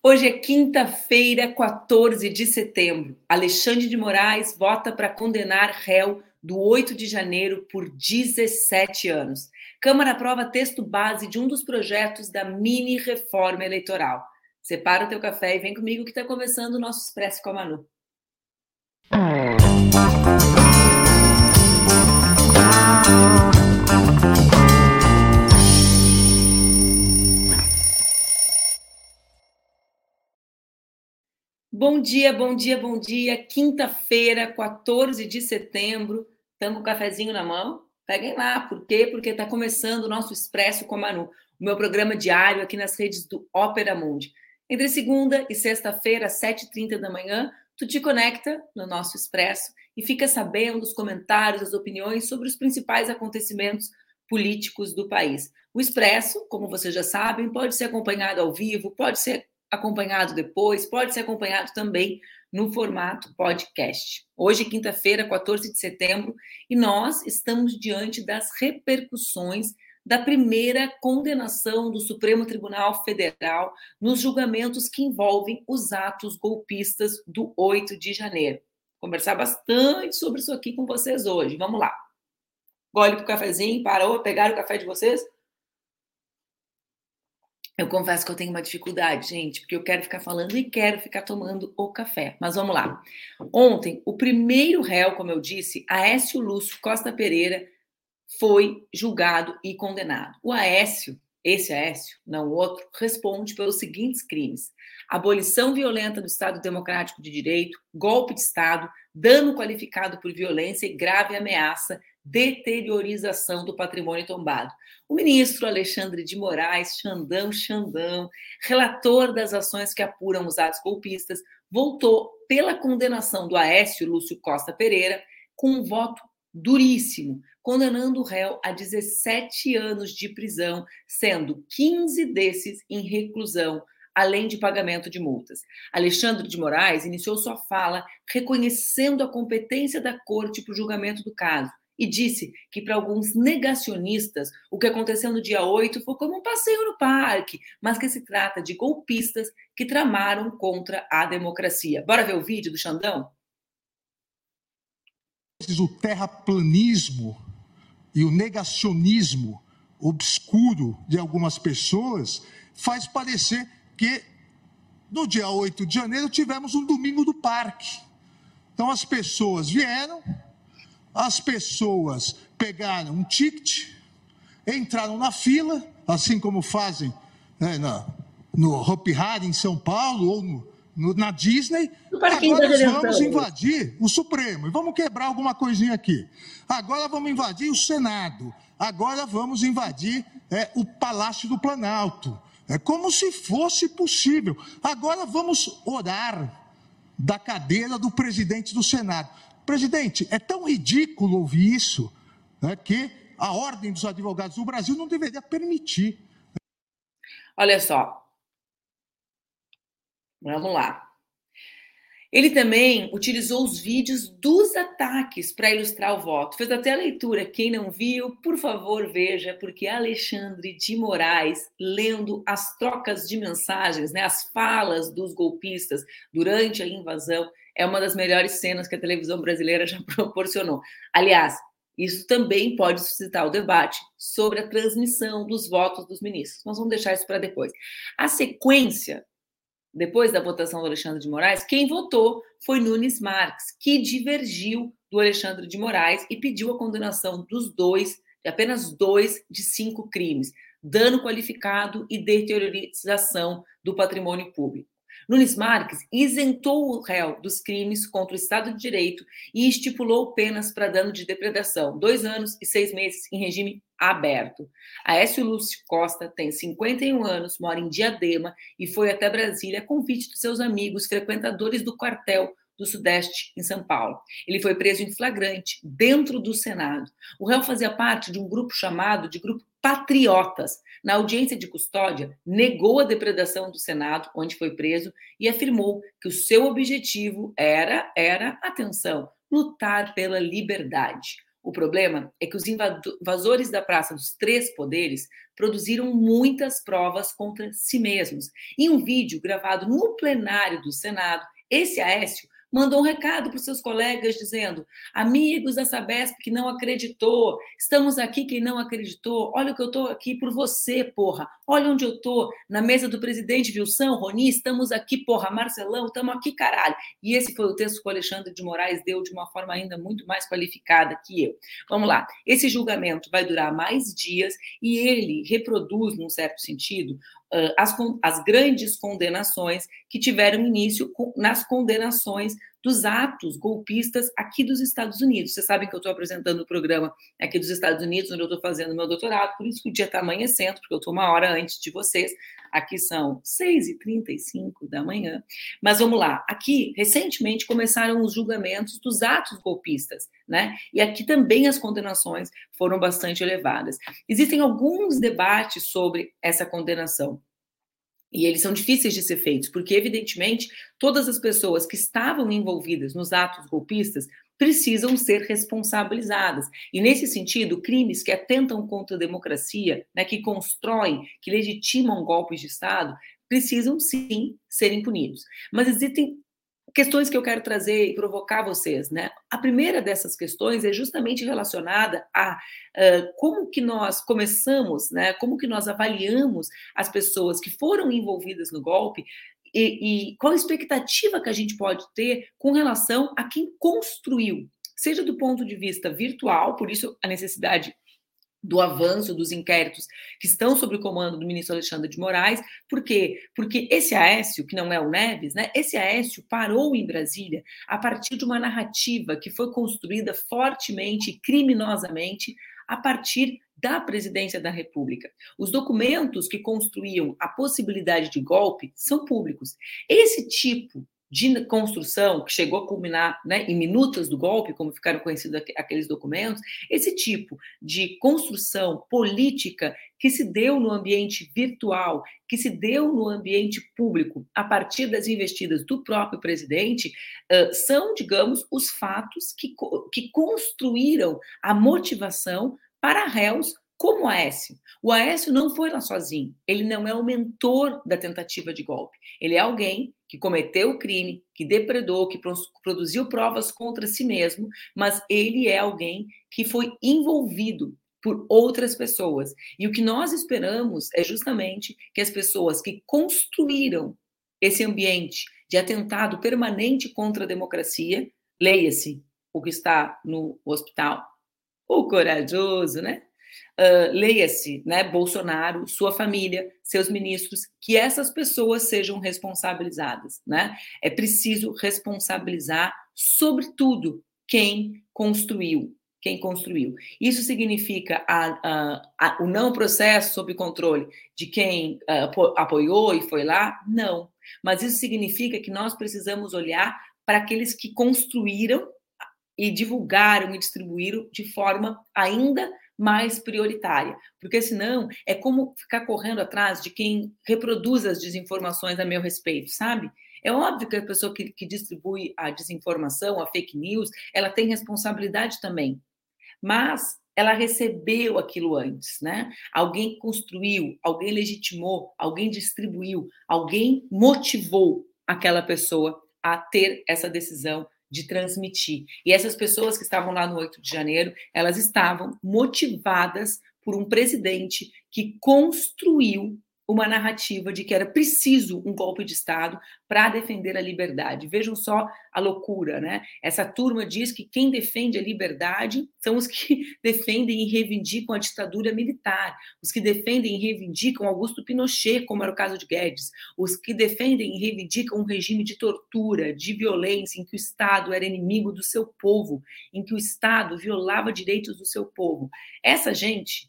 Hoje é quinta-feira, 14 de setembro. Alexandre de Moraes vota para condenar réu do 8 de janeiro por 17 anos. Câmara aprova texto base de um dos projetos da mini reforma eleitoral. Separa o teu café e vem comigo que está começando o nosso Expresso com a Manu. Bom dia, bom dia, bom dia. Quinta-feira, 14 de setembro. Estamos com o cafezinho na mão? Peguem lá. Por quê? Porque está começando o nosso Expresso com a Manu, o meu programa diário aqui nas redes do Ópera Mundi. Entre segunda e sexta-feira, às 7h30 da manhã, tu te conecta no nosso Expresso e fica sabendo os comentários, as opiniões sobre os principais acontecimentos políticos do país. O Expresso, como vocês já sabem, pode ser acompanhado ao vivo, pode ser acompanhado depois, pode ser acompanhado também no formato podcast. Hoje, quinta-feira, 14 de setembro, e nós estamos diante das repercussões da primeira condenação do Supremo Tribunal Federal nos julgamentos que envolvem os atos golpistas do 8 de janeiro. Vou conversar bastante sobre isso aqui com vocês hoje. Vamos lá. Gole para o cafezinho, parou, pegaram o café de vocês? Eu confesso que eu tenho uma dificuldade, gente, porque eu quero ficar falando e quero ficar tomando o café. Mas vamos lá. Ontem, o primeiro réu, como eu disse, Aécio Lúcio Costa Pereira, foi julgado e condenado. O Aécio, esse Aécio, não o outro, responde pelos seguintes crimes: abolição violenta do Estado Democrático de Direito, golpe de Estado, dano qualificado por violência e grave ameaça, deteriorização do patrimônio tombado. O ministro Alexandre de Moraes, Xandão Xandão, relator das ações que apuram os atos golpistas, voltou pela condenação do Aécio Lúcio Costa Pereira com um voto duríssimo, condenando o réu a 17 anos de prisão, sendo 15 desses em reclusão, além de pagamento de multas. Alexandre de Moraes iniciou sua fala reconhecendo a competência da corte para o julgamento do caso e disse que para alguns negacionistas o que aconteceu no dia 8 foi como um passeio no parque, mas que se trata de golpistas que tramaram contra a democracia. Bora ver o vídeo do Xandão? O terraplanismo e o negacionismo obscuro de algumas pessoas faz parecer que no dia 8 de janeiro tivemos um domingo do parque. Então as pessoas vieram, as pessoas pegaram um ticket, entraram na fila, assim como fazem né, na, no Hopi Hari em São Paulo ou no, no, na Disney. Agora nós vamos invadir o Supremo e vamos quebrar alguma coisinha aqui. Agora vamos invadir o Senado. Agora vamos invadir é, o Palácio do Planalto. É como se fosse possível. Agora vamos orar da cadeira do presidente do Senado. Presidente, é tão ridículo ouvir isso né, que a Ordem dos Advogados do Brasil não deveria permitir. Olha só. Vamos lá. Ele também utilizou os vídeos dos ataques para ilustrar o voto. Fez até a leitura. Quem não viu, por favor, veja, porque Alexandre de Moraes, lendo as trocas de mensagens, né, as falas dos golpistas durante a invasão, é uma das melhores cenas que a televisão brasileira já proporcionou. Aliás, isso também pode suscitar o debate sobre a transmissão dos votos dos ministros. Nós vamos deixar isso para depois. A sequência depois da votação do Alexandre de Moraes, quem votou foi Nunes Marques, que divergiu do Alexandre de Moraes e pediu a condenação dos dois, de apenas dois de cinco crimes: dano qualificado e deteriorização do patrimônio público. Nunes Marques isentou o réu dos crimes contra o Estado de Direito e estipulou penas para dano de depredação, dois anos e seis meses em regime aberto. Aécio Lúcio Costa tem 51 anos, mora em Diadema e foi até Brasília a convite dos seus amigos frequentadores do quartel do Sudeste, em São Paulo. Ele foi preso em flagrante dentro do Senado. O réu fazia parte de um grupo chamado de Grupo Patriotas. Na audiência de custódia, negou a depredação do Senado, onde foi preso, e afirmou que o seu objetivo era, era, atenção, lutar pela liberdade. O problema é que os invasores da Praça dos Três Poderes produziram muitas provas contra si mesmos. Em um vídeo gravado no plenário do Senado, esse Aécio mandou um recado para os seus colegas dizendo: amigos da Sabesp que não acreditou, estamos aqui quem não acreditou, olha o que eu estou aqui por você, porra, olha onde eu estou, na mesa do presidente Wilson, Roni, estamos aqui, porra, Marcelão, estamos aqui, caralho. E esse foi o texto que o Alexandre de Moraes deu de uma forma ainda muito mais qualificada que eu. Vamos lá, esse julgamento vai durar mais dias e ele reproduz, num certo sentido, as, as grandes condenações que tiveram início nas condenações dos atos golpistas aqui dos Estados Unidos. Vocês sabem que eu estou apresentando o programa aqui dos Estados Unidos, onde eu estou fazendo meu doutorado, por isso que o dia está amanhecendo, porque eu estou uma hora antes de vocês. Aqui são 6h35 da manhã. Mas vamos lá. Aqui, recentemente, começaram os julgamentos dos atos golpistas, né? E aqui também as condenações foram bastante elevadas. Existem alguns debates sobre essa condenação. E eles são difíceis de ser feitos, porque, evidentemente, todas as pessoas que estavam envolvidas nos atos golpistas precisam ser responsabilizadas. E, nesse sentido, crimes que atentam contra a democracia, né, que constroem, que legitimam golpes de Estado, precisam sim serem punidos. Mas existem questões que eu quero trazer e provocar vocês, né? A primeira dessas questões é justamente relacionada a uh, como que nós começamos, né? Como que nós avaliamos as pessoas que foram envolvidas no golpe e, e qual a expectativa que a gente pode ter com relação a quem construiu, seja do ponto de vista virtual, por isso a necessidade do avanço dos inquéritos que estão sob o comando do ministro Alexandre de Moraes. Por quê? Porque esse Aécio, que não é o Neves, né? Esse Aécio parou em Brasília a partir de uma narrativa que foi construída fortemente criminosamente a partir da presidência da República. Os documentos que construíam a possibilidade de golpe são públicos. Esse tipo de construção, que chegou a culminar né, em minutas do golpe, como ficaram conhecidos aqueles documentos, esse tipo de construção política que se deu no ambiente virtual, que se deu no ambiente público, a partir das investidas do próprio presidente, são, digamos, os fatos que, que construíram a motivação para réus como o Aécio. O Aécio não foi lá sozinho. Ele não é o mentor da tentativa de golpe. Ele é alguém que cometeu o crime, que depredou, que produziu provas contra si mesmo, mas ele é alguém que foi envolvido por outras pessoas. E o que nós esperamos é justamente que as pessoas que construíram esse ambiente de atentado permanente contra a democracia, leia-se o que está no hospital, o corajoso, né? Uh, leia-se, né, Bolsonaro, sua família, seus ministros, que essas pessoas sejam responsabilizadas, né? É preciso responsabilizar, sobretudo, quem construiu, quem construiu. Isso significa a, a, a, o não processo sob controle de quem uh, apoiou e foi lá? Não. Mas isso significa que nós precisamos olhar para aqueles que construíram e divulgaram e distribuíram de forma ainda mais prioritária, porque senão é como ficar correndo atrás de quem reproduz as desinformações a meu respeito, sabe? É óbvio que a pessoa que, que distribui a desinformação, a fake news, ela tem responsabilidade também, mas ela recebeu aquilo antes, né? Alguém construiu, alguém legitimou, alguém distribuiu, alguém motivou aquela pessoa a ter essa decisão de transmitir. E essas pessoas que estavam lá no 8 de janeiro, elas estavam motivadas por um presidente que construiu uma narrativa de que era preciso um golpe de Estado para defender a liberdade. Vejam só a loucura, né? Essa turma diz que quem defende a liberdade são os que defendem e reivindicam a ditadura militar, os que defendem e reivindicam Augusto Pinochet, como era o caso de Guedes, os que defendem e reivindicam um regime de tortura, de violência, em que o Estado era inimigo do seu povo, em que o Estado violava direitos do seu povo. Essa gente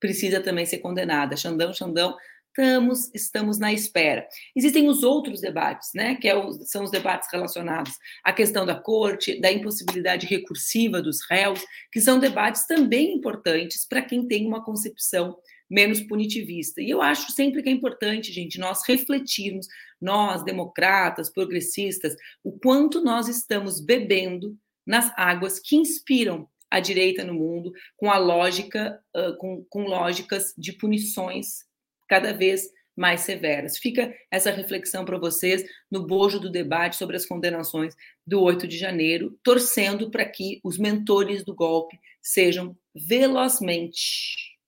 precisa também ser condenada. Xandão, Xandão estamos, estamos na espera. Existem os outros debates, né, que é o, são os debates relacionados à questão da corte, da impossibilidade recursiva dos réus, que são debates também importantes para quem tem uma concepção menos punitivista. E eu acho sempre que é importante, gente, nós refletirmos, nós, democratas, progressistas, o quanto nós estamos bebendo nas águas que inspiram a direita no mundo com a lógica, com, com lógicas de punições cada vez mais severas. Fica essa reflexão para vocês no bojo do debate sobre as condenações do 8 de janeiro, torcendo para que os mentores do golpe sejam velozmente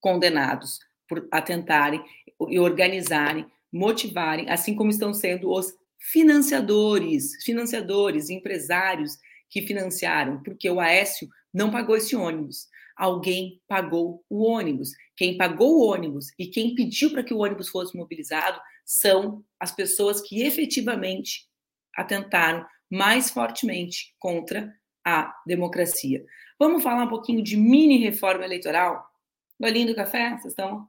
condenados por atentarem e organizarem, motivarem, assim como estão sendo os financiadores, financiadores, empresários que financiaram, porque o Aécio não pagou esse ônibus. Alguém pagou o ônibus. Quem pagou o ônibus e quem pediu para que o ônibus fosse mobilizado são as pessoas que efetivamente atentaram mais fortemente contra a democracia. Vamos falar um pouquinho de mini reforma eleitoral? Golinho do café? Vocês estão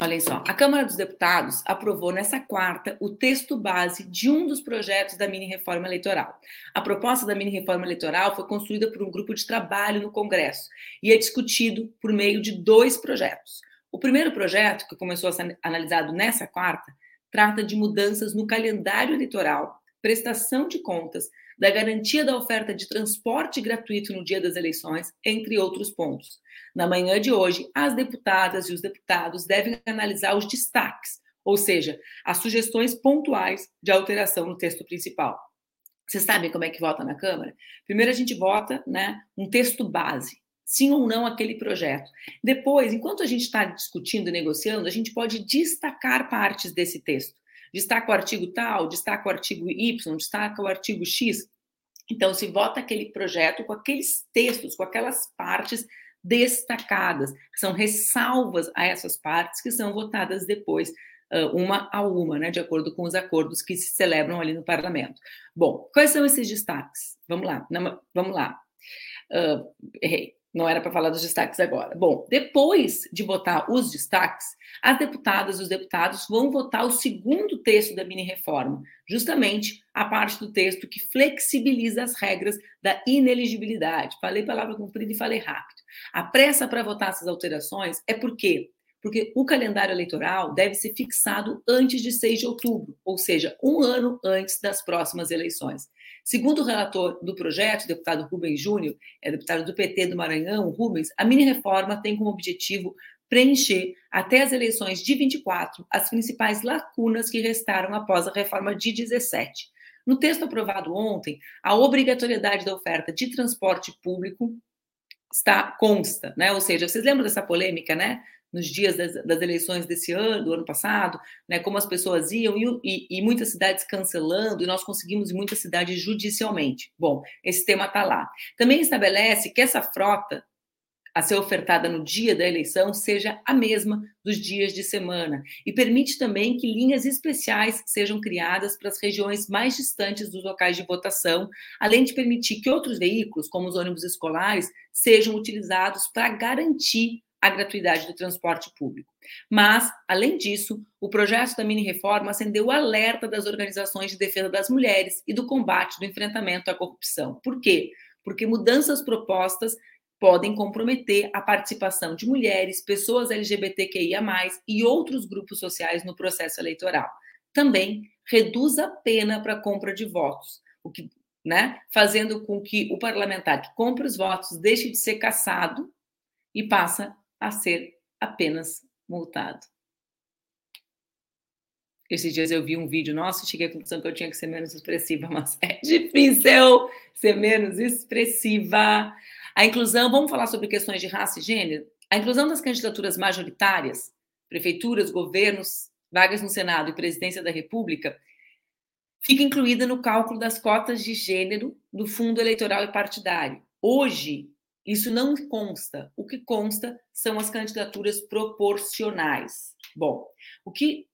Olhem só, a Câmara dos Deputados aprovou nessa quarta o texto base de um dos projetos da mini-reforma eleitoral. A proposta da mini-reforma eleitoral foi construída por um grupo de trabalho no Congresso e é discutido por meio de dois projetos. O primeiro projeto, que começou a ser analisado nessa quarta, trata de mudanças no calendário eleitoral, prestação de contas, da garantia da oferta de transporte gratuito no dia das eleições, entre outros pontos. Na manhã de hoje, as deputadas e os deputados devem analisar os destaques, ou seja, as sugestões pontuais de alteração no texto principal. Vocês sabem como é que vota na Câmara? Primeiro a gente vota né, um texto base, sim ou não aquele projeto. Depois, enquanto a gente está discutindo e negociando, a gente pode destacar partes desse texto destaca o artigo tal, destaca o artigo Y, destaca o artigo X. Então, se vota aquele projeto com aqueles textos, com aquelas partes destacadas, são ressalvas a essas partes que são votadas depois, uma a uma, né, de acordo com os acordos que se celebram ali no parlamento. Bom, quais são esses destaques? Vamos lá, vamos lá. Uh, errei. Não era para falar dos destaques agora. Bom, depois de votar os destaques, as deputadas e os deputados vão votar o segundo texto da mini-reforma, justamente a parte do texto que flexibiliza as regras da ineligibilidade. Falei palavra comprida e falei rápido. A pressa para votar essas alterações é porque porque o calendário eleitoral deve ser fixado antes de 6 de outubro, ou seja, um ano antes das próximas eleições. Segundo o relator do projeto, o deputado Rubens Júnior, é deputado do PT do Maranhão, Rubens, a mini-reforma tem como objetivo preencher até as eleições de 24 as principais lacunas que restaram após a reforma de 17. No texto aprovado ontem, a obrigatoriedade da oferta de transporte público está consta, né? Ou seja, vocês lembram dessa polêmica, né? Nos dias das, das, eleições desse ano, do ano passado, né, como as pessoas iam e, e, e, muitas cidades cancelando, e nós conseguimos muitas cidades judicialmente. Bom, esse tema está lá. Também estabelece que essa frota a ser ofertada no dia da eleição seja a mesma dos dias de semana e permite também que linhas especiais sejam criadas para as regiões mais distantes dos locais de votação, além de permitir que outros veículos, como os ônibus escolares, sejam utilizados para garantir a gratuidade do transporte público. Mas, além disso, o projeto da mini-reforma acendeu o alerta das organizações de defesa das mulheres e do combate do enfrentamento à corrupção. Por quê? Porque mudanças propostas podem comprometer a participação de mulheres, pessoas LGBTQIA, e outros grupos sociais no processo eleitoral. Também reduz a pena para compra de votos, o que, né, fazendo com que o parlamentar que compra os votos deixe de ser caçado e passa a ser apenas multado. Esses dias eu vi um vídeo nosso e cheguei à conclusão que eu tinha que ser menos expressiva, mas é difícil ser menos expressiva. A inclusão, vamos falar sobre questões de raça e gênero? A inclusão das candidaturas majoritárias, prefeituras, governos, vagas no Senado e presidência da República, fica incluída no cálculo das cotas de gênero do fundo eleitoral e partidário. Hoje, isso não consta. O que consta são as candidaturas proporcionais. Bom, o que,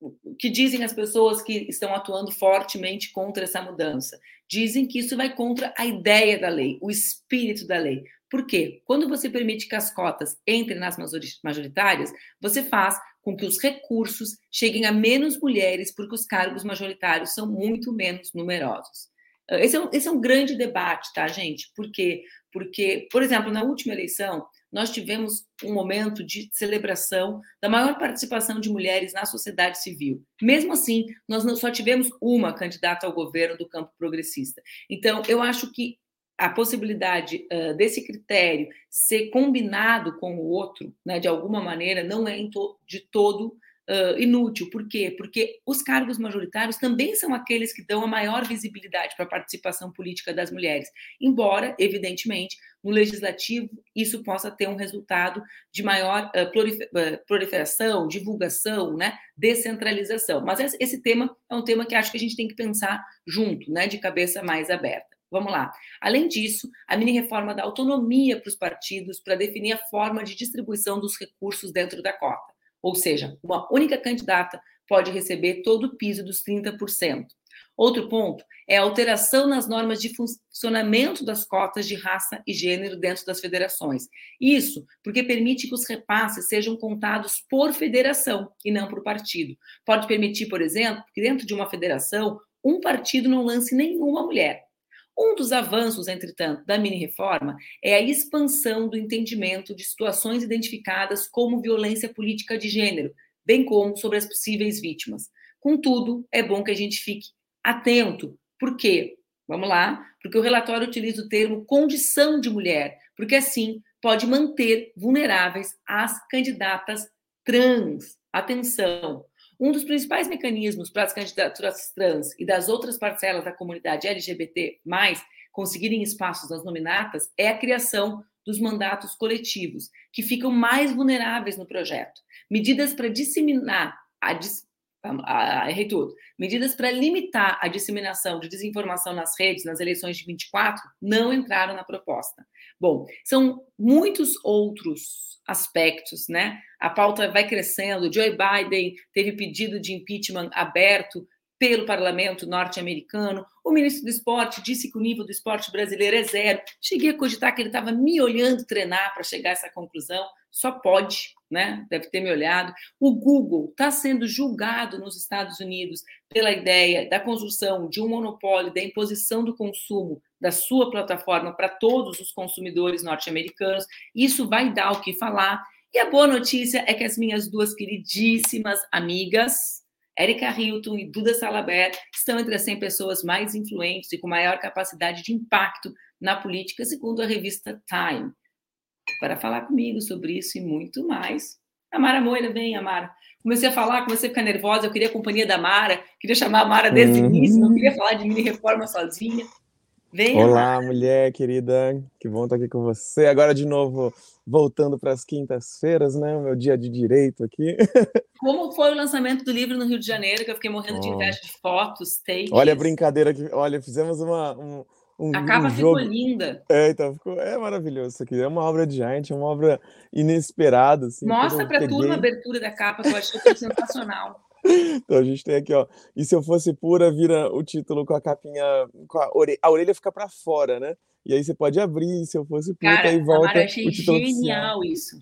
o que dizem as pessoas que estão atuando fortemente contra essa mudança? Dizem que isso vai contra a ideia da lei, o espírito da lei. Por quê? Quando você permite que as cotas entrem nas majoritárias, você faz com que os recursos cheguem a menos mulheres, porque os cargos majoritários são muito menos numerosos. Esse é, um, esse é um grande debate, tá, gente? Por quê? Porque, por exemplo, na última eleição, nós tivemos um momento de celebração da maior participação de mulheres na sociedade civil. Mesmo assim, nós só tivemos uma candidata ao governo do campo progressista. Então, eu acho que a possibilidade uh, desse critério ser combinado com o outro, né, de alguma maneira, não é to de todo uh, inútil. Por quê? Porque os cargos majoritários também são aqueles que dão a maior visibilidade para a participação política das mulheres, embora, evidentemente, no legislativo isso possa ter um resultado de maior uh, proliferação, divulgação, né, descentralização. Mas esse tema é um tema que acho que a gente tem que pensar junto, né, de cabeça mais aberta. Vamos lá. Além disso, a mini-reforma dá autonomia para os partidos para definir a forma de distribuição dos recursos dentro da cota. Ou seja, uma única candidata pode receber todo o piso dos 30%. Outro ponto é a alteração nas normas de funcionamento das cotas de raça e gênero dentro das federações. Isso porque permite que os repasses sejam contados por federação e não por partido. Pode permitir, por exemplo, que dentro de uma federação, um partido não lance nenhuma mulher. Um dos avanços, entretanto, da mini-reforma é a expansão do entendimento de situações identificadas como violência política de gênero, bem como sobre as possíveis vítimas. Contudo, é bom que a gente fique atento. Por quê? Vamos lá? Porque o relatório utiliza o termo condição de mulher, porque assim pode manter vulneráveis as candidatas trans. Atenção! Um dos principais mecanismos para as candidaturas trans e das outras parcelas da comunidade LGBT, conseguirem espaços nas nominatas, é a criação dos mandatos coletivos, que ficam mais vulneráveis no projeto. Medidas para disseminar a, a, errei tudo. Medidas para limitar a disseminação de desinformação nas redes nas eleições de 24 não entraram na proposta. Bom, são muitos outros aspectos, né? A pauta vai crescendo. Joe Biden teve pedido de impeachment aberto pelo parlamento norte-americano. O ministro do esporte disse que o nível do esporte brasileiro é zero. Cheguei a cogitar que ele estava me olhando treinar para chegar a essa conclusão. Só pode, né? Deve ter me olhado. O Google está sendo julgado nos Estados Unidos pela ideia da construção de um monopólio da imposição do consumo da sua plataforma para todos os consumidores norte-americanos. Isso vai dar o que falar. E a boa notícia é que as minhas duas queridíssimas amigas, Erika Hilton e Duda Salabert estão entre as 100 pessoas mais influentes e com maior capacidade de impacto na política, segundo a revista Time. Para falar comigo sobre isso e muito mais, a Mara Moira, vem, Amara. Comecei a falar, comecei a ficar nervosa, eu queria a companhia da Mara, queria chamar a Mara desde o início, não queria falar de mini reforma sozinha. Vem, Olá, Amara. mulher querida, que bom estar aqui com você. Agora de novo voltando para as quintas-feiras, né? O meu dia de direito aqui. Como foi o lançamento do livro no Rio de Janeiro, que eu fiquei morrendo oh. de inveja de fotos, takes. Olha a brincadeira que, olha, fizemos uma um, um, a capa um ficou linda. É, então ficou, é maravilhoso isso aqui. É uma obra de gente, é uma obra inesperada. Assim, Mostra para a turma a abertura da capa, que eu achei que sensacional. Então a gente tem aqui, ó. E se eu fosse pura, vira o título com a capinha, com a orelha, a orelha fica para fora, né? E aí você pode abrir, se eu fosse puta, Cara, e volta. Cara, achei genial oficial. isso.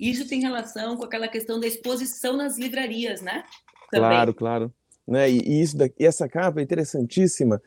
Isso tem relação com aquela questão da exposição nas livrarias, né? Também. Claro, claro. Né? E, e isso daqui, essa capa é interessantíssima,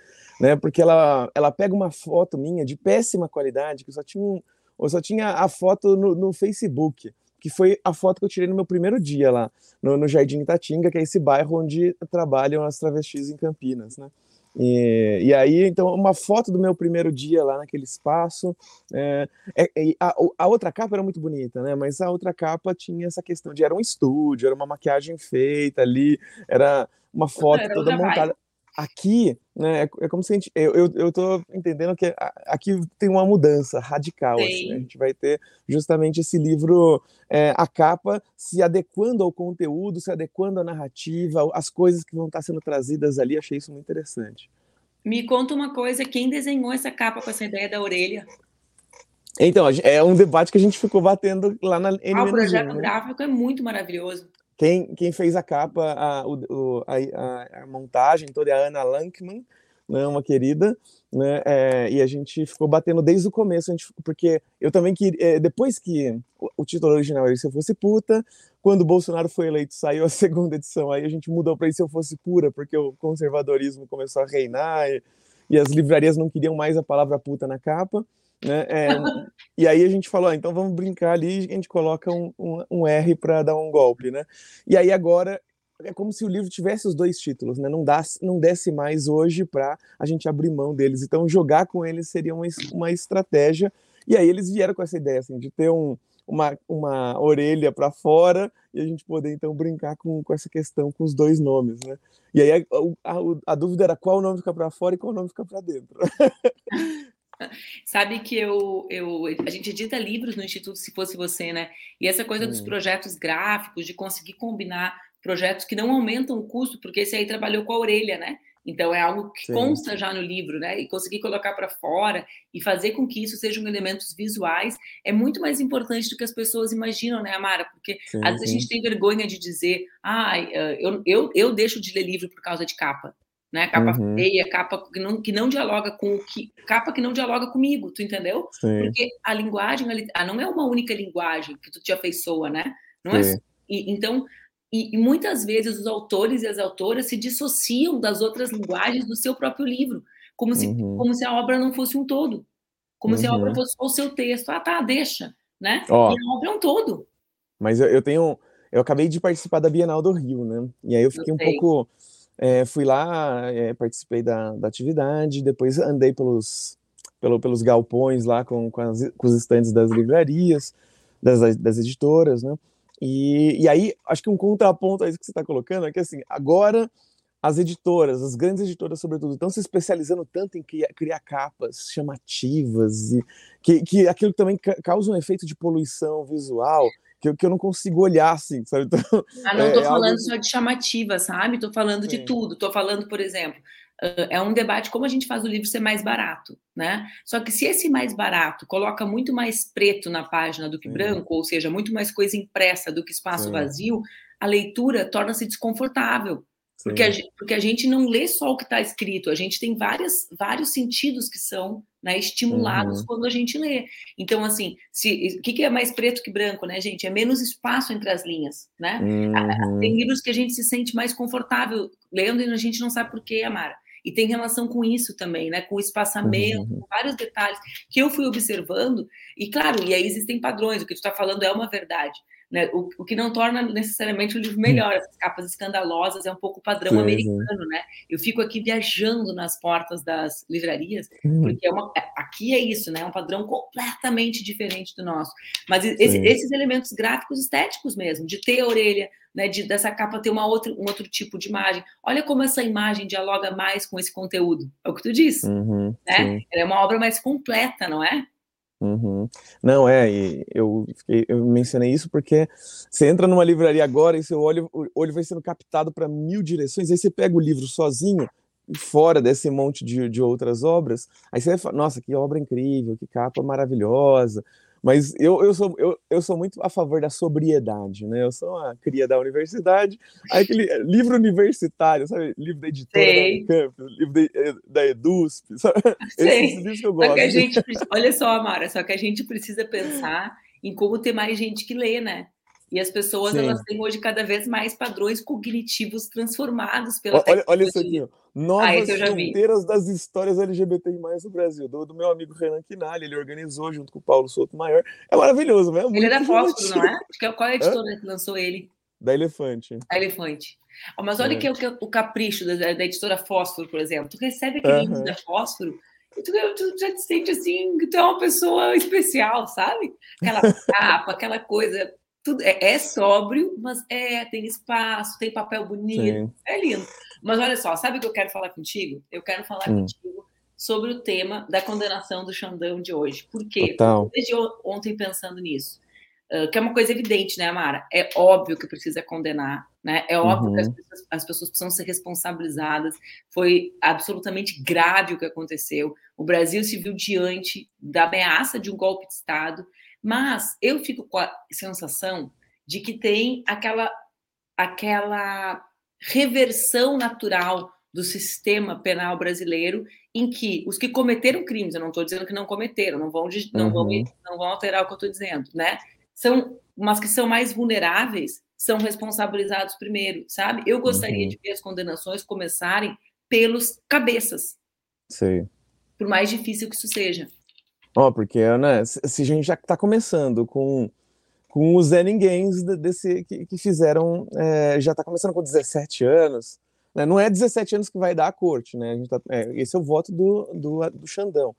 né? Porque ela, ela pega uma foto minha de péssima qualidade, que só tinha, um, eu só tinha a foto no, no Facebook que foi a foto que eu tirei no meu primeiro dia lá, no, no Jardim Itatinga, que é esse bairro onde trabalham as travestis em Campinas, né? E, e, aí, então, uma foto do meu primeiro dia lá naquele espaço. É, é, a, a, outra capa era muito bonita, né? Mas a outra capa tinha essa questão de era um estúdio, era uma maquiagem feita ali, era uma foto era toda montada. Aqui, né, é, é, como se a gente. Eu, eu, eu tô entendendo que aqui tem uma mudança radical. Assim, né? A gente vai ter justamente esse livro, é, a capa, se adequando ao conteúdo, se adequando à narrativa, as coisas que vão estar sendo trazidas ali. Achei isso muito interessante. Me conta uma coisa: quem desenhou essa capa com essa ideia da orelha? Então, é um debate que a gente ficou batendo lá na ah, O projeto né? gráfico é muito maravilhoso. Quem, quem fez a capa, a, o, a, a, montagem toda é a Ana Lankman, né, uma querida, né, é, e a gente ficou batendo desde o começo, gente, porque eu também queria, é, depois que o, o, título original era Se Eu Fosse Puta, quando Bolsonaro foi eleito, saiu a segunda edição, aí a gente mudou para Se Eu Fosse Pura, porque o conservadorismo começou a reinar e, e as livrarias não queriam mais a palavra puta na capa, né? É, e aí a gente falou, ah, então vamos brincar ali, a gente coloca um, um, um R para dar um golpe, né? E aí agora é como se o livro tivesse os dois títulos, né? Não, dá, não desse mais hoje para a gente abrir mão deles. Então, jogar com eles seria uma, uma estratégia. E aí eles vieram com essa ideia, assim, de ter um, uma, uma orelha para fora e a gente poder, então, brincar com, com essa questão com os dois nomes, né? E aí a, a, a dúvida era qual nome fica para fora e qual nome fica para dentro. Sabe que eu, eu, a gente edita livros no Instituto Se Fosse Você, né? E essa coisa hum. dos projetos gráficos, de conseguir combinar projetos que não aumentam o custo, porque esse aí trabalhou com a orelha, né? Então é algo que Sim. consta já no livro, né? E conseguir colocar para fora e fazer com que isso sejam elementos visuais é muito mais importante do que as pessoas imaginam, né, Amara? Porque sim, às vezes a gente tem vergonha de dizer, ah, eu, eu, eu deixo de ler livro por causa de capa. Né, capa uhum. feia, capa que não, que não dialoga com o que. capa que não dialoga comigo, tu entendeu? Sim. Porque a linguagem, a, não é uma única linguagem que tu te afeiçoa, né? Não é, e, então, e, e, muitas vezes os autores e as autoras se dissociam das outras linguagens do seu próprio livro, como se, uhum. como se a obra não fosse um todo, como uhum. se a obra uhum. fosse só o seu texto. Ah, tá, deixa, né? Ó, e a obra é um todo. Mas eu, eu, tenho, eu acabei de participar da Bienal do Rio, né? E aí eu fiquei eu um pouco, é, fui lá, é, participei da, da atividade, depois andei pelos, pelo, pelos galpões lá com, com, as, com os estandes das livrarias, das, das editoras, né? E, e aí, acho que um contraponto a isso que você está colocando é que, assim, agora as editoras, as grandes editoras, sobretudo, estão se especializando tanto em criar, criar capas chamativas e que, que aquilo também causa um efeito de poluição visual que eu, que eu não consigo olhar assim, sabe? Então, ah, não estou é, falando algo... só de chamativa, sabe? Estou falando Sim. de tudo. Estou falando, por exemplo, é um debate como a gente faz o livro ser mais barato, né? Só que se esse mais barato coloca muito mais preto na página do que Sim. branco, ou seja, muito mais coisa impressa do que espaço Sim. vazio, a leitura torna-se desconfortável. Porque a, porque a, gente não lê só o que está escrito, a gente tem várias, vários sentidos que são né, estimulados uhum. quando a gente lê. Então, assim, o que, que, é mais preto que branco, né, gente? É menos espaço entre as linhas, né? Uhum. Tem livros que a gente se sente mais confortável lendo e a gente não sabe por quê, Amara. E tem relação com isso também, né? Com o espaçamento, uhum. com vários detalhes que eu fui observando. E claro, e aí existem padrões, o que tu está falando é uma verdade. Né? O, o, que não torna necessariamente o livro melhor. Essas capas escandalosas é um pouco padrão sim, americano, né? Eu fico aqui viajando nas portas das livrarias, porque é uma, é, aqui é isso, né? É um padrão completamente diferente do nosso. Mas esse, esses elementos gráficos estéticos mesmo, de ter a orelha, né, de, dessa capa ter uma outra, um outro tipo de imagem. Olha como essa imagem dialoga mais com esse conteúdo. É o que tu disse. Uhum, né? Ela é uma obra mais completa, não é? Uhum. Não, é, eu, eu mencionei isso porque você entra numa livraria agora e seu olho, olho vai sendo captado para mil direções, aí você pega o livro sozinho, fora desse monte de, de outras obras, aí você fala, nossa, que obra incrível, que capa maravilhosa, mas eu, eu, sou, eu, eu sou muito a favor da sobriedade, né? Eu sou uma cria da universidade, aquele livro universitário, sabe? Livro da editora Sei. da livro de, eh, da EDUSP, sabe? Esses livros que eu gosto. Que gente, olha só, Amara, só que a gente precisa pensar em como ter mais gente que lê, né? E as pessoas, Sim. elas têm hoje cada vez mais padrões cognitivos transformados pela olha, olha isso aqui. Novas ah, fronteiras das histórias LGBT mais no Brasil, do, do, meu amigo Renan Quinalha, ele organizou junto com o Paulo Souto Maior. É maravilhoso, né? Ele é da Fósforo, não é? Acho que é qual é a editora que lançou ele? Da Elefante. A Elefante. Oh, mas olha é. que é o, o capricho da, da, editora Fósforo, por exemplo. Tu recebe aquele livro da Fósforo tu, tu, já te sente assim, que tu é uma pessoa especial, sabe? Aquela capa, aquela coisa tudo é, é, sóbrio, mas é, tem espaço, tem papel bonito, Sim. é lindo. Mas olha só, sabe o que eu quero falar contigo? Eu quero falar hum. contigo sobre o tema da condenação do Xandão de hoje. Por quê? Total. Desde ontem pensando nisso. Uh, que é uma coisa evidente, né, Amara? É óbvio que precisa condenar, né? É óbvio uhum. que as uhum. pessoas, as pessoas, precisam ser responsabilizadas. Foi absolutamente grave o que aconteceu. O Brasil se viu diante da ameaça de um golpe de Estado mas eu fico com a sensação de que tem aquela, aquela reversão natural do sistema penal brasileiro em que os que cometeram crimes, eu não estou dizendo que não cometeram, não vão, não, uhum. vão, não vão alterar o que eu estou dizendo, né? São, mas que são mais vulneráveis, são responsabilizados primeiro, sabe? Eu gostaria uhum. de ver as condenações começarem pelos cabeças. Sim. Por mais difícil que isso seja. Ó, porque, né, se a gente já está começando com, com os Zé Ninguéms desse, que, que fizeram, é, já está começando com 17 anos, né? não é 17 anos que vai dar a corte, né? A tá, é, esse é o voto do, do, do Xandão.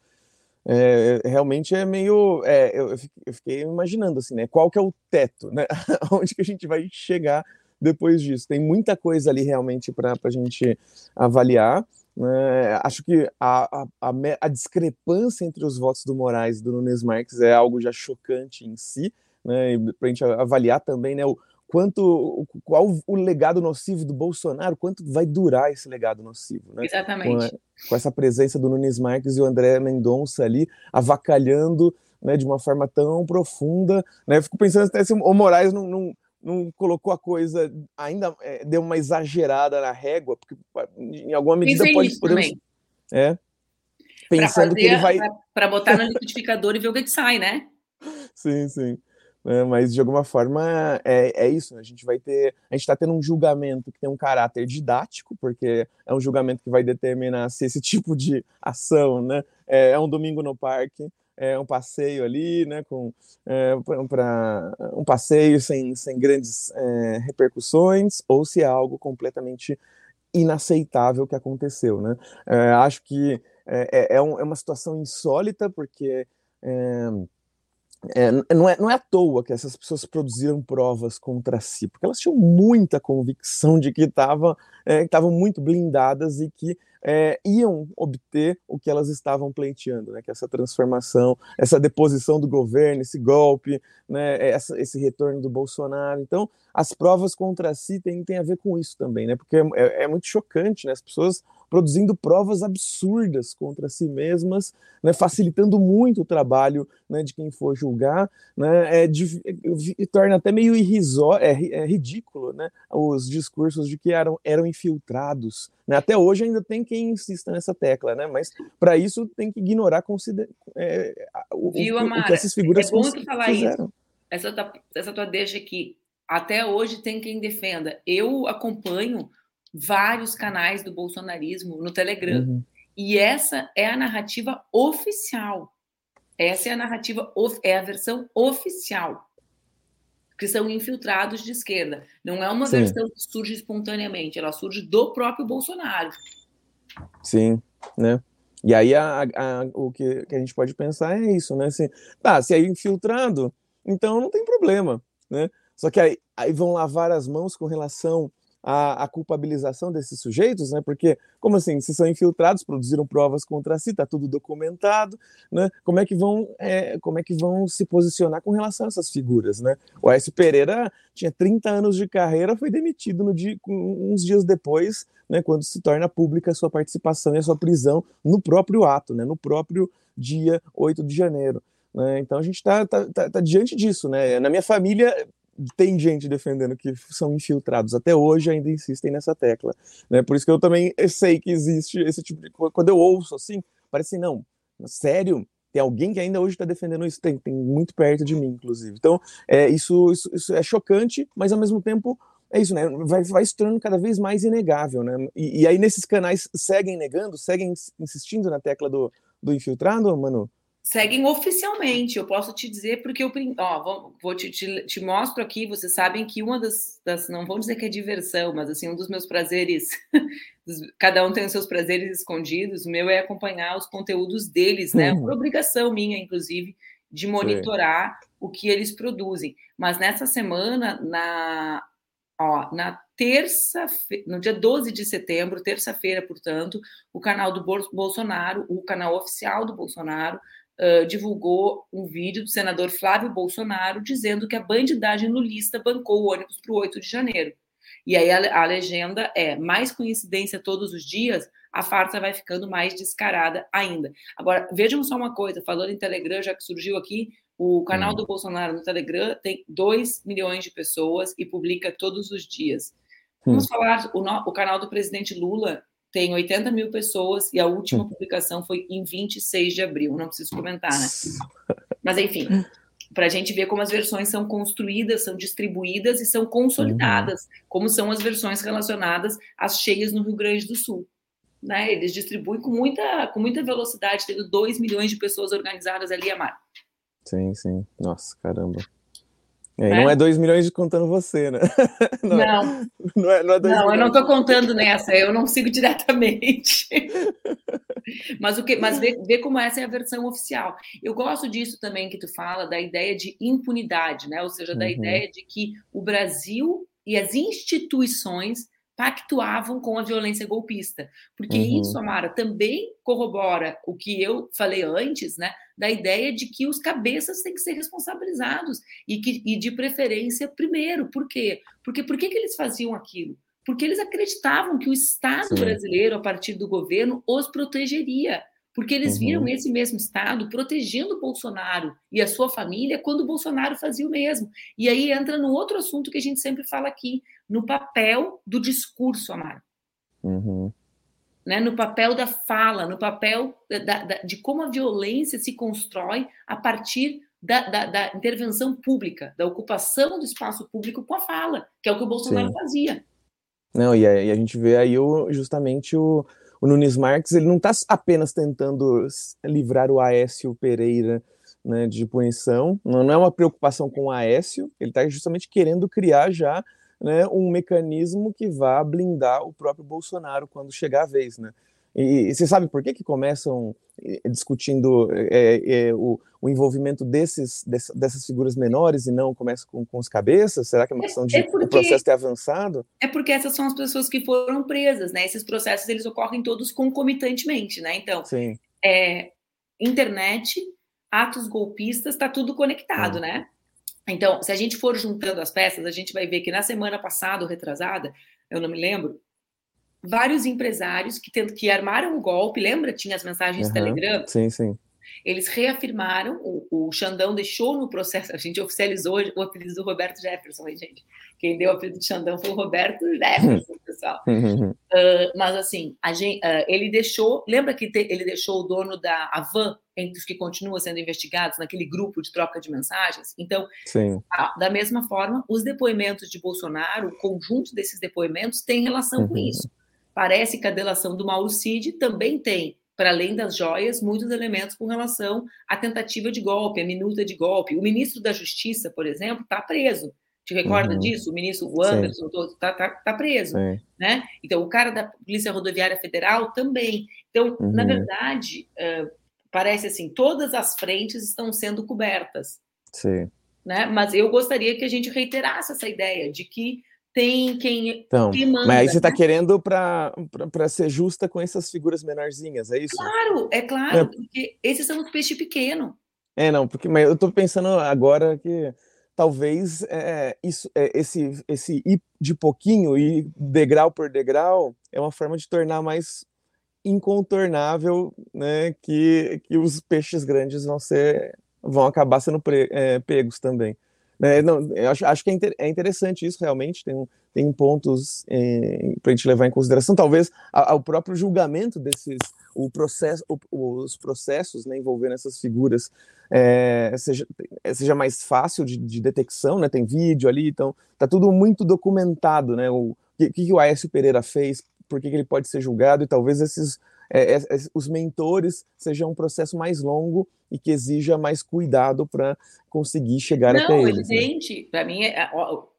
É, realmente é meio. É, eu, eu, fiquei imaginando assim, né? Qual que é o teto, né? Onde que a gente vai chegar depois disso? Tem muita coisa ali realmente para a gente avaliar. Né? Acho que a, a, a, a, discrepância entre os votos do Moraes e do Nunes Marques é algo já chocante em si, né? Para a gente avaliar também, né? O, quanto qual o legado nocivo do Bolsonaro, quanto vai durar esse legado nocivo, né? Exatamente. Com, com essa presença do Nunes Marques e o André Mendonça ali avacalhando, né, de uma forma tão profunda, né? Eu fico pensando até se o Moraes não, não, não colocou a coisa ainda é, deu uma exagerada na régua, porque em alguma medida Pensei pode podemos, é pensando fazer, que ele vai para botar no liquidificador e ver o que, que sai, né? Sim, sim né? mas de alguma forma é, é isso, né? a gente vai ter, a gente está tendo um julgamento que tem um caráter didático, porque é um julgamento que vai determinar se esse tipo de ação né, é, é um domingo no parque, é um passeio ali, né, com é, para um passeio sem, sem grandes é, repercussões, ou se é algo completamente inaceitável que aconteceu, né? É, acho que é, é, é, um, é, uma situação insólita porque é, não, é, não é à toa que essas pessoas produziram provas contra si, porque elas tinham muita convicção de que estavam é, muito blindadas e que é, iam obter o que elas estavam pleiteando, né, que é essa transformação, essa deposição do governo, esse golpe, né, essa, esse retorno do Bolsonaro. Então, as provas contra si têm, têm a ver com isso também, né, porque é, é muito chocante, né, as pessoas produzindo provas absurdas contra si mesmas, né, facilitando muito o trabalho né, de quem for julgar, né, é, de, é, torna até meio irrisório, é, é, ridículo né, os discursos de que eram, eram infiltrados. Né, até hoje ainda tem quem insista nessa tecla, né, mas para isso tem que ignorar consider, é, o, Viu, o, o, que essas figuras é bom tu falar fizeram. isso. Essa tua, essa tua deixa aqui, até hoje tem quem defenda. Eu acompanho vários canais do bolsonarismo no Telegram. Uhum. E essa é a narrativa oficial. Essa é a narrativa, é a versão oficial. Que são infiltrados de esquerda. Não é uma Sim. versão que surge espontaneamente, ela surge do próprio Bolsonaro. Sim, né? E aí a, a, o que, que, a gente pode pensar é isso, né? Assim, tá, se é infiltrado, então não tem problema, né? Só que aí, aí vão lavar as mãos com relação a, a, culpabilização desses sujeitos, né? Porque, como assim, se são infiltrados, produziram provas contra si, está tudo documentado, né? Como é que vão, é, como é que vão se posicionar com relação a essas figuras, né? O S. Pereira tinha 30 anos de carreira, foi demitido no dia, uns dias depois, né? Quando se torna pública a sua participação e a sua prisão no próprio ato, né? No próprio dia 8 de janeiro. Né? Então a gente está tá, tá, tá diante disso, né? Na minha família tem gente defendendo que são infiltrados até hoje ainda insistem nessa tecla, né? Por isso que eu também sei que existe esse tipo de quando eu ouço assim, parece assim, não, sério, tem alguém que ainda hoje está defendendo isso, tem, tem muito perto de mim, inclusive. Então, é, isso, isso, isso é chocante, mas ao mesmo tempo é isso, né? Vai, vai se tornando cada vez mais inegável, né? E, e, aí nesses canais seguem negando, seguem insistindo na tecla do, do infiltrado, mano? Seguem oficialmente. Eu posso te dizer porque eu ó, vou, vou te, te, te, mostro aqui. Vocês sabem que uma das, das, não vou dizer que é diversão, mas assim um dos meus prazeres. cada um tem os seus prazeres escondidos. O meu é acompanhar os conteúdos deles, né? Uhum. Por obrigação minha, inclusive, de monitorar Sim. o que eles produzem. Mas nessa semana, na Ó, na terça, no dia 12 de setembro, terça-feira, portanto, o canal do Bolsonaro, o canal oficial do Bolsonaro, uh, divulgou um vídeo do senador Flávio Bolsonaro dizendo que a bandidagem lulista bancou o ônibus para o 8 de janeiro. E aí a, a legenda é: mais coincidência todos os dias, a farsa vai ficando mais descarada ainda. Agora, vejam só uma coisa, falando em Telegram, já que surgiu aqui, o canal hum. do Bolsonaro no Telegram tem 2 milhões de pessoas e publica todos os dias. Vamos hum. falar, o, o canal do presidente Lula tem 80 mil pessoas e a última hum. publicação foi em 26 de abril. Não preciso comentar, né? Mas, enfim, para a gente ver como as versões são construídas, são distribuídas e são consolidadas, uhum. como são as versões relacionadas às cheias no Rio Grande do Sul. Né? Eles distribuem com muita, com muita velocidade, tendo 2 milhões de pessoas organizadas ali, Amar. Sim, sim. Nossa, caramba. É, né? Não é 2 milhões de contando você, né? Não. Não, não, é, não, é não eu não estou contando nessa, eu não sigo diretamente. mas o que, mas vê, vê, como essa é a versão oficial. Eu gosto disso também que tu fala, da ideia de impunidade, né? Ou seja, da uhum. ideia de que o Brasil e as instituições pactuavam com a violência golpista. Porque uhum. isso, Amara, também corrobora o que eu falei antes, né? Da ideia de que os cabeças têm que ser responsabilizados e, que, e de preferência primeiro. Por quê? Porque por que, que eles faziam aquilo? Porque eles acreditavam que o Estado Sim. brasileiro, a partir do governo, os protegeria porque eles viram uhum. esse mesmo Estado protegendo Bolsonaro e a sua família quando o Bolsonaro fazia o mesmo. E aí entra no outro assunto que a gente sempre fala aqui, no papel do discurso, Amaro. Uhum. Né, no papel da fala, no papel da, da, de como a violência se constrói a partir da, da, intervenção pública, da ocupação do espaço público com a fala, que é o que o Bolsonaro Sim. fazia. Não, e a, e a gente vê aí o, justamente o, o Nunes Marques ele não está apenas tentando livrar o Aécio Pereira né, de punição, não é uma preocupação com o Aécio, ele está justamente querendo criar já né, um mecanismo que vá blindar o próprio Bolsonaro quando chegar a vez. Né? E, e você sabe por que, que começam eh, discutindo é, é, o, o, envolvimento desses, dessas figuras menores e não começa com, com os cabeças? Será que é uma questão de é porque, o processo ter avançado? É porque essas são as pessoas que foram presas, né? Esses processos eles ocorrem todos concomitantemente, né? Então, Sim. É, internet, atos golpistas, está tudo conectado, né? Então, se a gente for juntando as peças, a gente vai ver que na semana passada, ou retrasada, eu não me lembro, vários empresários que, tent, que armaram o golpe, lembra? Tinha as mensagens uhum, Telegram? Sim, sim. Eles reafirmaram, o, o, Xandão deixou no processo, a gente oficializou o apelido do Roberto Jefferson, hein, gente? Quem deu o apelido de Xandão foi o Roberto Jefferson, pessoal. uh, mas assim, gente, uh, ele deixou, lembra que te, ele deixou o dono da Avan entre os que continuam sendo investigados naquele grupo de troca de mensagens? Então, a, da mesma forma, os depoimentos de Bolsonaro, o conjunto desses depoimentos tem relação uhum. com isso. Parece que a delação do Mauro Cid também tem, para além das joias, muitos elementos com relação à tentativa de golpe, à minuta de golpe. O ministro da Justiça, por exemplo, está preso. Te recorda uhum. disso? O ministro Anderson está tá, tá preso. Né? Então, o cara da Polícia Rodoviária Federal também. Então, uhum. na verdade, uh, parece assim, todas as frentes estão sendo cobertas. Sim. Né? Mas eu gostaria que a gente reiterasse essa ideia de que tem quem, então, quem manda. Mas aí você está né? querendo para ser justa com essas figuras menorzinhas, é isso? Claro, é claro, é. porque esses são os peixes pequenos. É, não, porque mas eu estou pensando agora que talvez é, isso, é, esse, esse ir de pouquinho e degrau por degrau é uma forma de tornar mais incontornável né, que, que os peixes grandes vão ser vão acabar sendo pre, é, pegos também. É, não, acho, acho que é, inter, é, interessante isso, realmente, tem, tem pontos é, para a gente levar em consideração. Talvez o próprio julgamento desses, o processo, o, os processos né, envolvendo essas figuras é, seja, seja mais fácil de, de, detecção, né? tem vídeo ali, então tá tudo muito documentado, né? O que, que o Aécio Pereira fez, por que, que ele pode ser julgado, e talvez esses é, é, é, os mentores seja um processo mais longo e que exija mais cuidado para conseguir chegar Não, até eles. Não, evidente. Né? Para mim,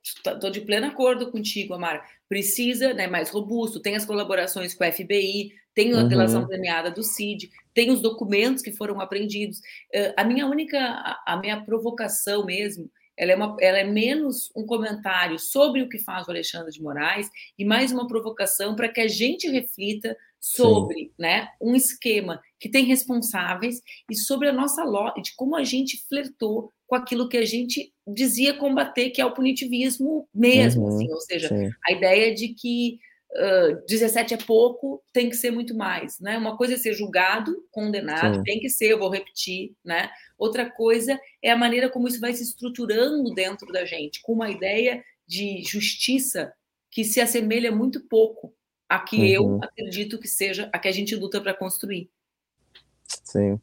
estou de pleno acordo contigo, Amara. Precisa, né, mais robusto. Tem as colaborações com a FBI, tem a uhum. delação premiada do CID, tem os documentos que foram apreendidos. Uh, a minha única, a, a minha provocação mesmo ela é, uma, ela é, menos um comentário sobre o que faz o Alexandre de Moraes e mais uma provocação para que a gente reflita sobre né, um esquema que tem responsáveis e sobre a nossa lógica, de como a gente flertou com aquilo que a gente dizia combater, que é o punitivismo mesmo, uhum, assim, ou seja, sim. a ideia de que uh, 17 é pouco, tem que ser muito mais, né? Uma coisa é ser julgado, condenado, sim. tem que ser, eu vou repetir, né? Outra coisa é a maneira como isso vai se estruturando dentro da gente, com uma ideia de justiça que se assemelha muito pouco a que uhum. eu acredito que seja a que a gente luta para construir. Sim.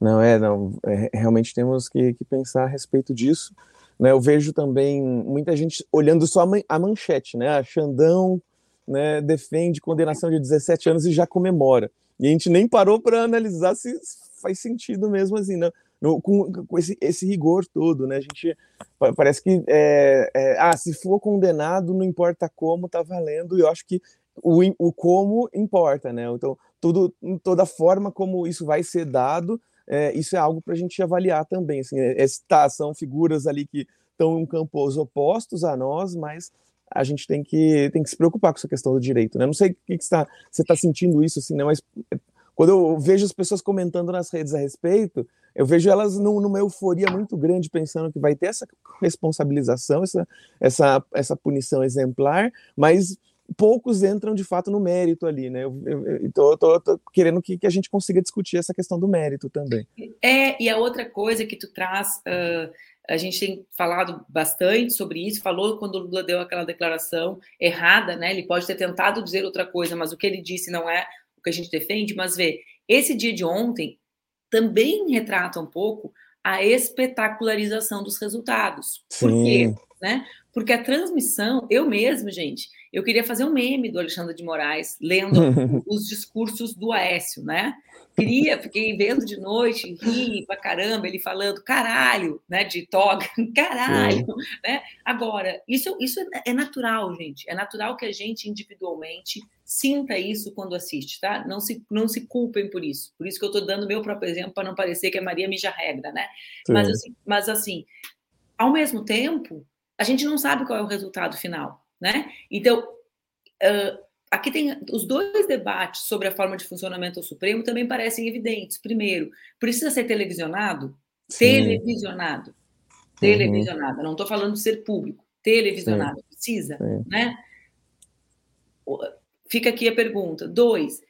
Não, é, não, é, realmente temos que, que, pensar a respeito disso. Né, eu vejo também muita gente olhando só a, man, a manchete, né? A Xandão né, defende condenação de 17 anos e já comemora. E a gente nem parou para analisar se faz sentido mesmo assim. Não, no, com, com esse, esse, rigor todo, né? A gente parece que é, é, ah, se for condenado, não importa como, tá valendo. E eu acho que o, o como importa, né? Então, tudo, toda forma como isso vai ser dado, é, isso é algo para a gente avaliar também. Assim, é, é, tá, são figuras ali que estão em campos opostos a nós, mas a gente tem que, tem que se preocupar com essa questão do direito, né? Não sei o que, que está, você está sentindo isso, assim, né? Mas quando eu vejo as pessoas comentando nas redes a respeito, eu vejo elas numa euforia muito grande, pensando que vai ter essa responsabilização, essa, essa, essa punição exemplar, mas poucos entram de fato no mérito ali, né? Eu estou querendo que, que, a gente consiga discutir essa questão do mérito também. É, e a outra coisa que tu traz, uh, a gente tem falado bastante sobre isso, falou quando o Lula deu aquela declaração errada, né? Ele pode ter tentado dizer outra coisa, mas o que ele disse não é que a gente defende, mas vê, esse dia de ontem também retrata um pouco a espetacularização dos resultados. Sim. Por quê? Né? Porque a transmissão, eu mesmo, gente, eu queria fazer um meme do Alexandre de Moraes lendo os discursos do Aécio, né? Queria, fiquei vendo de noite, ri pra caramba, ele falando caralho, né? De toga, caralho, né? Agora, isso, isso é natural, gente. É natural que a gente individualmente sinta isso quando assiste, tá? Não se, não se culpem por isso. Por isso que eu estou dando meu próprio exemplo para não parecer que é Maria mija regra, né? Mas assim, mas assim, ao mesmo tempo, a gente não sabe qual é o resultado final né? Então, uh, aqui tem os dois debates sobre a forma de funcionamento do Supremo também parecem evidentes. Primeiro, precisa ser televisionado? Sim. Televisionado. Televisionado. Uhum. Não estou falando de ser público. Televisionado. Sim. Precisa, Sim. né? Fica aqui a pergunta. Dois,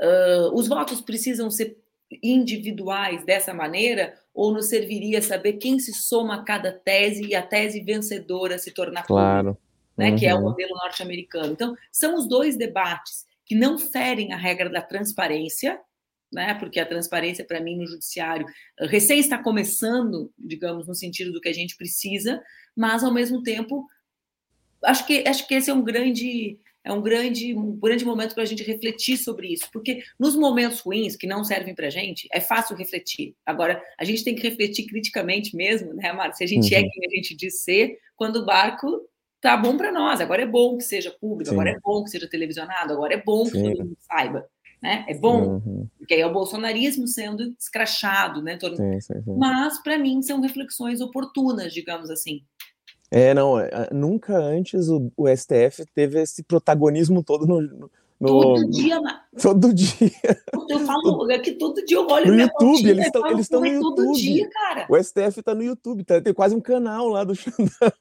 uh, os votos precisam ser individuais dessa maneira ou nos serviria saber quem se soma a cada tese e a tese vencedora se tornar claro. Pública? Né, uhum. que é o uhum. modelo norte-americano. Então, são os dois debates que não ferem a regra da transparência, né, porque a transparência, para mim, no judiciário, recém está começando, digamos, no sentido do que a gente precisa, mas, ao mesmo tempo, acho que, acho que esse é um grande é um grande, um grande momento para a gente refletir sobre isso, porque nos momentos ruins que não servem para a gente, é fácil refletir. Agora, a gente tem que refletir criticamente mesmo, né, Marcia? Se a gente é uhum. é quem a gente diz ser, quando o barco tá bom para nós. Agora é bom que seja público, Sim. agora é bom que seja televisionado, agora é bom que Sim. todo mundo saiba. Né? É bom, uhum. porque aí é o bolsonarismo sendo escrachado, né? Todo... Sim, sim, sim. Mas, para mim, são reflexões oportunas, digamos assim. É, não, é, nunca antes o, o STF teve esse protagonismo todo no, no. Todo dia, Todo dia. Eu falo é que todo dia eu olho no YouTube, rotina, eles estão eles estão no YouTube. Todo dia, cara. O STF está no YouTube, tá, tem quase um canal lá do Xandão.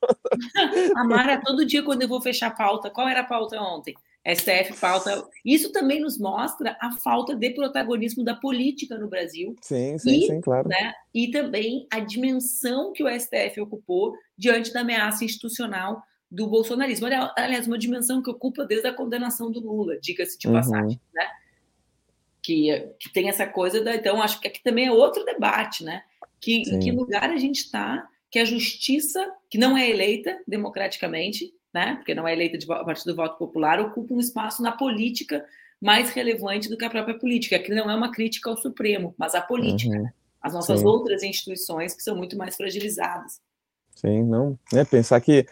a Mara, todo dia quando eu vou fechar a pauta, qual era a pauta ontem? STF pauta. Isso também nos mostra a falta de protagonismo da política no Brasil. Sim, sim, e, sim, claro. Né, e também a dimensão que o STF ocupou diante da ameaça institucional do bolsonarismo. Aliás, uma dimensão que ocupa desde a condenação do Lula, diga-se de uhum. passagem, né? Que, que tem essa coisa da. Então, acho que aqui também é outro debate, né? Que, em que lugar a gente está, que a justiça, que não é eleita democraticamente, né? Porque não é eleita de, a partir do voto popular, ocupa um espaço na política mais relevante do que a própria política, que não é uma crítica ao Supremo, mas à política, uhum. as nossas Sim. outras instituições que são muito mais fragilizadas. Sim, não. É pensar que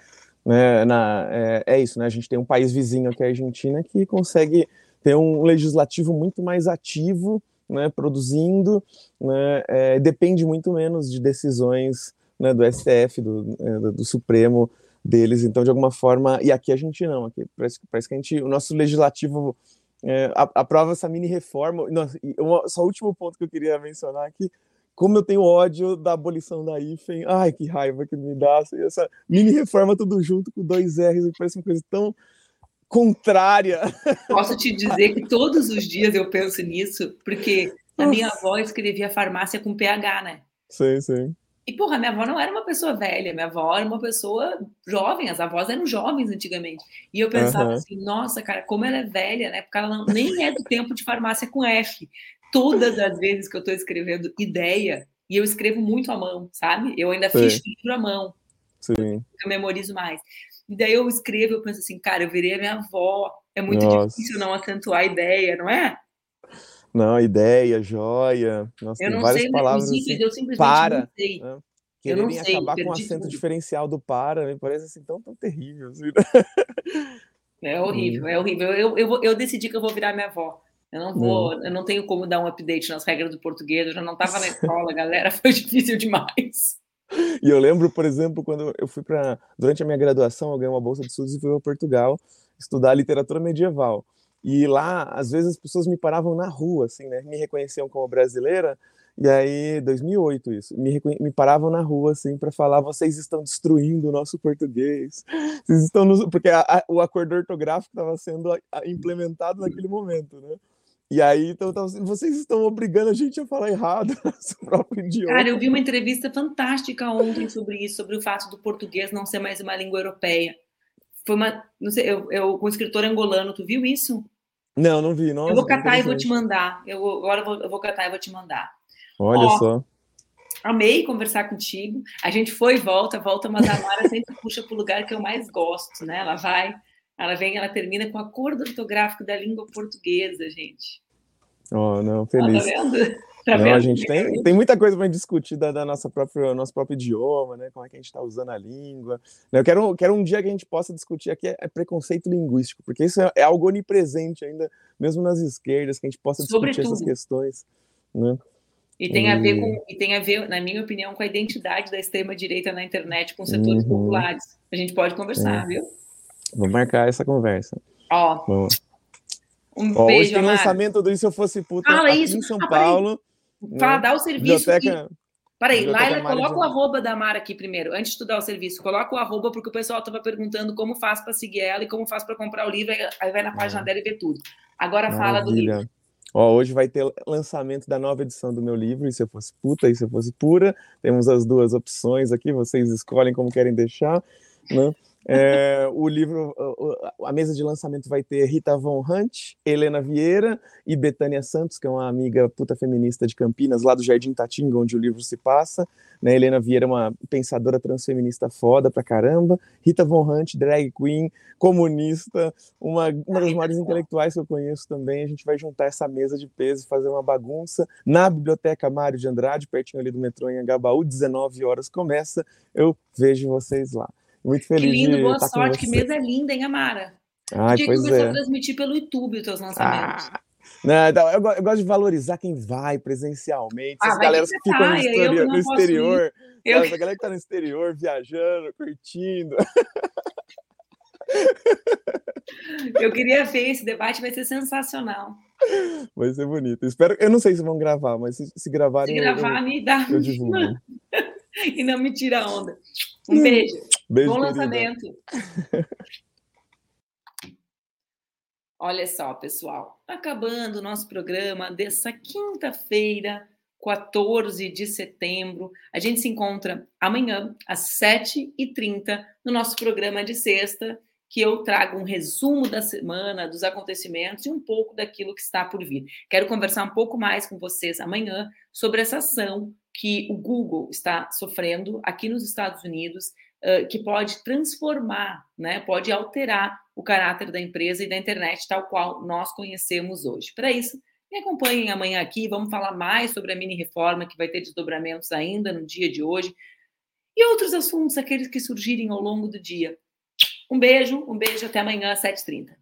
né, na, é, é, isso, né? A gente tem um país vizinho aqui, a Argentina, que consegue ter um legislativo muito mais ativo, né, produzindo, né, é, depende muito menos de decisões né, do STF, do, é, do, Supremo deles. Então, de alguma forma, e aqui a gente não, aqui parece, parece que a gente, o nosso legislativo é, aprova essa mini reforma. Nossa, só o último ponto que eu queria mencionar aqui como eu tenho ódio da abolição da IFEM. Ai, que raiva que me dá. Assim, essa mini reforma tudo junto com dois R's, parece uma coisa tão contrária. Posso te dizer que todos os dias eu penso nisso, porque a minha avó escrevia farmácia com PH, né? Sim, sim. E, porra, minha avó não era uma pessoa velha, minha avó era uma pessoa jovem, as avós eram jovens antigamente. E eu pensava uhum. assim, nossa, cara, como ela é velha, né? Porque ela não, nem é do tempo de farmácia com F todas as vezes que eu estou escrevendo ideia, e eu escrevo muito à mão, sabe? Eu ainda fiz livro à mão. Sim. Eu memorizo mais. E daí eu escrevo, eu penso assim, cara, eu virei a minha avó. É muito Nossa. difícil não acentuar a ideia, não é? Não, ideia, joia. Nossa, eu não várias sei palavras assim. eu simplesmente Para. não sei. Né? Eu não sei, acabar com o acento tudo. diferencial do para, me parece assim tão, tão terrível. Assim. É horrível, é horrível. Eu, eu, eu decidi que eu vou virar minha avó. Eu não vou, eu não tenho como dar um update nas regras do português. Eu já não estava na escola, galera. Foi difícil demais. E eu lembro, por exemplo, quando eu fui para. Durante a minha graduação, eu ganhei uma bolsa de estudos e fui para Portugal estudar literatura medieval. E lá, às vezes, as pessoas me paravam na rua, assim, né? Me reconheciam como brasileira. E aí, 2008 isso, me, me paravam na rua, assim, para falar: vocês estão destruindo o nosso português. Vocês estão. nos-" Porque a- a- o acordo ortográfico estava sendo a- implementado naquele momento, né? E aí, então, assim, vocês estão obrigando a gente a falar errado nosso próprio idioma. Cara, eu vi uma entrevista fantástica ontem sobre isso, sobre o fato do português não ser mais uma língua europeia. Foi uma, não sei, eu, eu com um escritor angolano, tu viu isso? Não, não vi. Nossa, eu vou catar e vou te mandar. Eu, agora eu vou, eu vou catar e vou te mandar. Olha Ó, só. Amei conversar contigo. A gente foi e volta, volta, mas a Mara sempre puxa para o lugar que eu mais gosto, né? Ela vai, ela vem, ela termina com acordo ortográfico da língua portuguesa, gente. Oh, não, Ó, feliz. tá vendo? Tá não, vendo? a gente tem, tem muita coisa para discutir da, da nossa própria nosso próprio idioma, né? Como é que a gente está usando a língua. né, Eu quero, quero um dia que a gente possa discutir aqui é, é preconceito linguístico, porque isso é, é algo onipresente ainda, mesmo nas esquerdas, que a gente possa discutir essas Sobretudo. questões, né? E tem a ver com, e tem a ver, na minha opinião, com a identidade da extrema direita na internet, com setores Uhum. populares. A gente pode conversar, É. viu? Vou marcar essa conversa. Ó, um Ó, hoje beijo, tem Amara. lançamento do Se Eu Fosse Puta Fala aqui isso. em São Ah. Paulo. Fala, né? dá o serviço. Biblioteca. que- Peraí, Laila, coloca o arroba da Mara aqui primeiro, antes de tu dar o serviço. Coloca o arroba, porque o pessoal estava perguntando como faz para seguir ela e como faz para comprar o livro. aí- vai na página Ah. dela e vê tudo. Agora fala do livro. Maravilha. Ó, hoje vai ter lançamento da nova edição do meu livro, E Se Eu Fosse Puta, E Se Eu Fosse Pura. Temos as duas opções aqui, vocês escolhem como querem deixar, né? É, o livro, a mesa de lançamento vai ter Rita Von Hunt, Helena Vieira e Betânia Santos, que é uma amiga puta feminista de Campinas, lá do Jardim Tatinga, onde o livro se passa. Né? Helena Vieira é uma pensadora transfeminista foda pra caramba. Rita Von Hunt, drag queen, comunista, uma, uma das maiores intelectuais que eu conheço também. A gente vai juntar essa mesa de peso, fazer uma bagunça na Biblioteca Mário de Andrade, pertinho ali do metrô em Angabaú, 19 horas começa. Eu vejo vocês lá. Muito Que feliz lindo, de boa sorte. Que mesa linda, hein, Amara? Ai, Podia pois começar é. a transmitir pelo YouTube os teus lançamentos. Ah, não, então, eu, go- eu gosto de valorizar quem vai presencialmente, Ah, vai galeras que que ficam no, eu que exterior, no exterior, Eu-? Essa galera que tá no exterior, viajando, curtindo. Eu queria ver esse debate, vai ser sensacional. Vai ser bonito. Espero, eu não sei se vão gravar, mas se, se Se gravarem, eu- gravar, eu, me dá. eu divulgo. E não me tira a onda. Um beijo. Beijo, Bom querida. lançamento. Olha só, pessoal, acabando o nosso programa dessa quinta-feira, 14 de setembro. A gente se encontra amanhã, às 7h30, no nosso programa de sexta, que eu trago um resumo da semana, dos acontecimentos e um pouco daquilo que está por vir. Quero conversar um pouco mais com vocês amanhã sobre essa ação que o Google está sofrendo aqui nos Estados Unidos uh, que pode transformar, né, pode alterar o caráter da empresa e da internet tal qual nós conhecemos hoje. Para isso, me acompanhem amanhã aqui, vamos falar mais sobre a mini reforma que vai ter desdobramentos ainda no dia de hoje e outros assuntos, aqueles que surgirem ao longo do dia. Um beijo, um beijo até amanhã às 7h30.